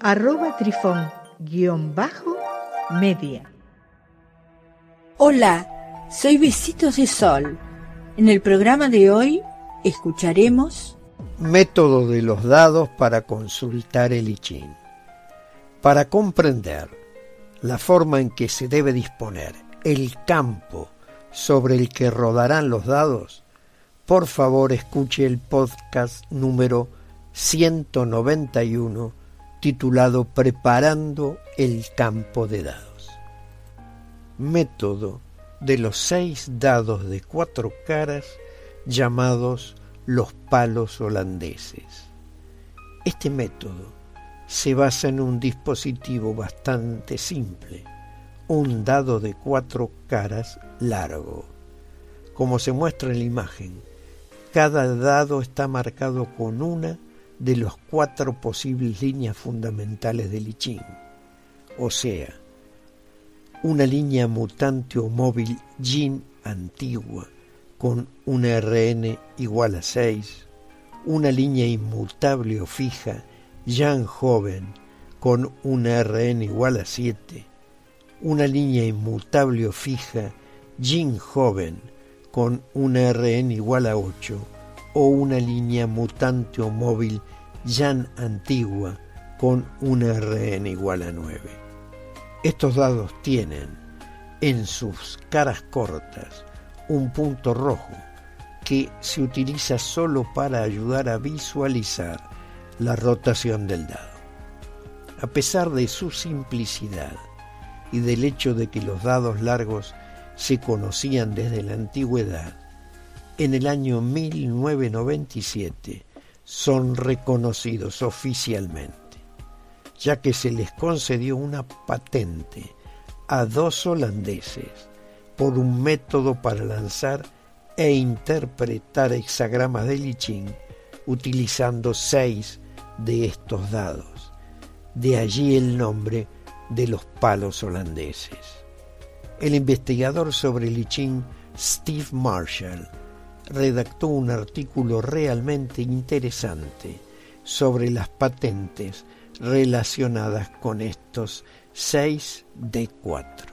arroba trifón-media. Hola, soy Besitos de Sol. En el programa de hoy escucharemos Método de los dados para consultar el I Ching. Para comprender la forma en que se debe disponer el campo sobre el que rodarán los dados, por favor escuche el podcast número 191 titulado Preparando el campo de dados. Método de los seis dados de cuatro caras llamados los palos holandeses. Este método se basa en un dispositivo bastante simple, un dado de cuatro caras largo. Como se muestra en la imagen, cada dado está marcado con una de las cuatro posibles líneas fundamentales del I o sea, una línea mutante o móvil Yin antigua con un RN igual a 6, una línea inmutable o fija Yang joven con un RN igual a 7, una línea inmutable o fija Jin joven con un RN igual a 8 o una línea mutante o móvil Yan antigua con un RN igual a 9. Estos dados tienen en sus caras cortas un punto rojo que se utiliza solo para ayudar a visualizar la rotación del dado. A pesar de su simplicidad y del hecho de que los dados largos se conocían desde la antigüedad, en el año 1997 son reconocidos oficialmente, ya que se les concedió una patente a dos holandeses por un método para lanzar e interpretar hexagramas de Lichín utilizando seis de estos dados. De allí el nombre de los palos holandeses. El investigador sobre Lichín, Steve Marshall, redactó un artículo realmente interesante sobre las patentes relacionadas con estos 6 de 4.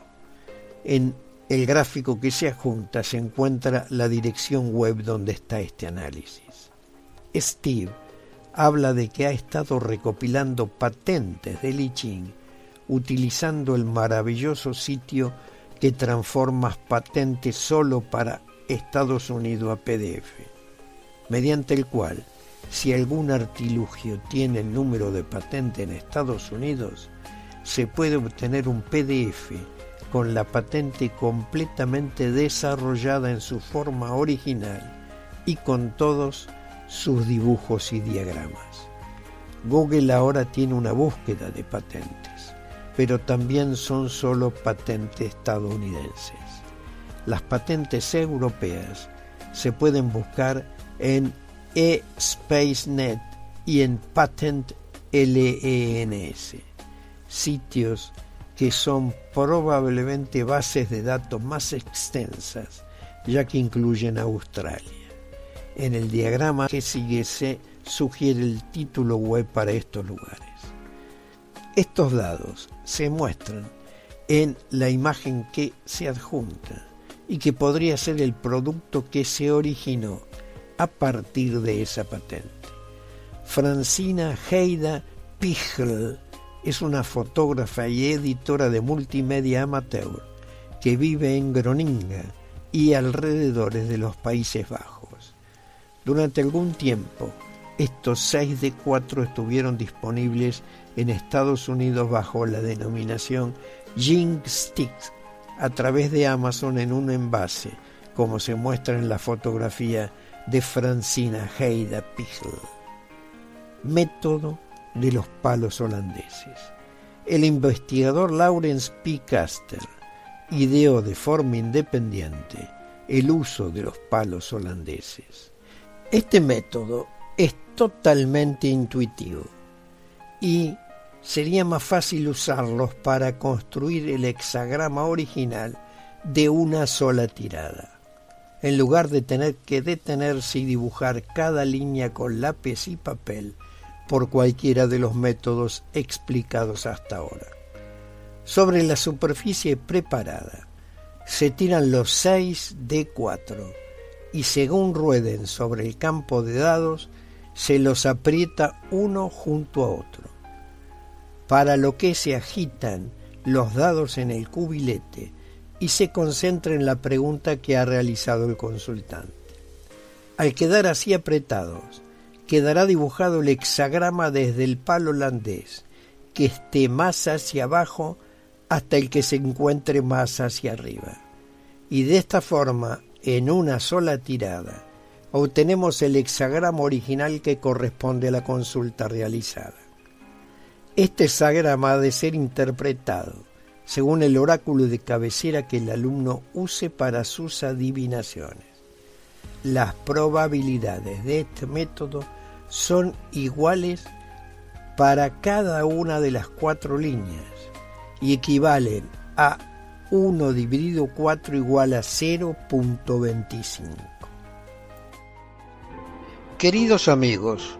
En el gráfico que se adjunta se encuentra la dirección web donde está este análisis. Steve habla de que ha estado recopilando patentes de Li Ching utilizando el maravilloso sitio que transforma patentes solo para Estados Unidos a PDF, mediante el cual, si algún artilugio tiene el número de patente en Estados Unidos, se puede obtener un PDF con la patente completamente desarrollada en su forma original y con todos sus dibujos y diagramas. Google ahora tiene una búsqueda de patentes, pero también son solo patentes estadounidenses. Las patentes europeas se pueden buscar en eSpaceNet y en Patent LENS, sitios que son probablemente bases de datos más extensas, ya que incluyen Australia. En el diagrama que sigue se sugiere el título web para estos lugares. Estos dados se muestran en la imagen que se adjunta y que podría ser el producto que se originó a partir de esa patente. Francina Heida Pichl es una fotógrafa y editora de multimedia amateur que vive en Groninga y alrededores de los Países Bajos. Durante algún tiempo, estos 6 de 4 estuvieron disponibles en Estados Unidos bajo la denominación Jing Sticks a través de Amazon en un envase, como se muestra en la fotografía de Francina Heida Pichl. Método de los palos holandeses. el investigador Lawrence P. Caster ideó de forma independiente el uso de los palos holandeses. Este método es totalmente intuitivo y sería más fácil usarlos para construir el hexagrama original de una sola tirada, en lugar de tener que detenerse y dibujar cada línea con lápiz y papel por cualquiera de los métodos explicados hasta ahora. Sobre la superficie preparada se tiran los 6 D4 y según rueden sobre el campo de dados se los aprieta uno junto a otro. Para lo que se agitan los dados en el cubilete y se concentra en la pregunta que ha realizado el consultante. Al quedar así apretados, quedará dibujado el hexagrama desde el palo holandés, que esté más hacia abajo hasta el que se encuentre más hacia arriba. Y de esta forma, en una sola tirada, obtenemos el hexagrama original que corresponde a la consulta realizada. Este hexagrama ha de ser interpretado según el oráculo de cabecera que el alumno use para sus adivinaciones. Las probabilidades de este método son iguales para cada una de las cuatro líneas y equivalen a 1 dividido 4 igual a 0.25. Queridos amigos,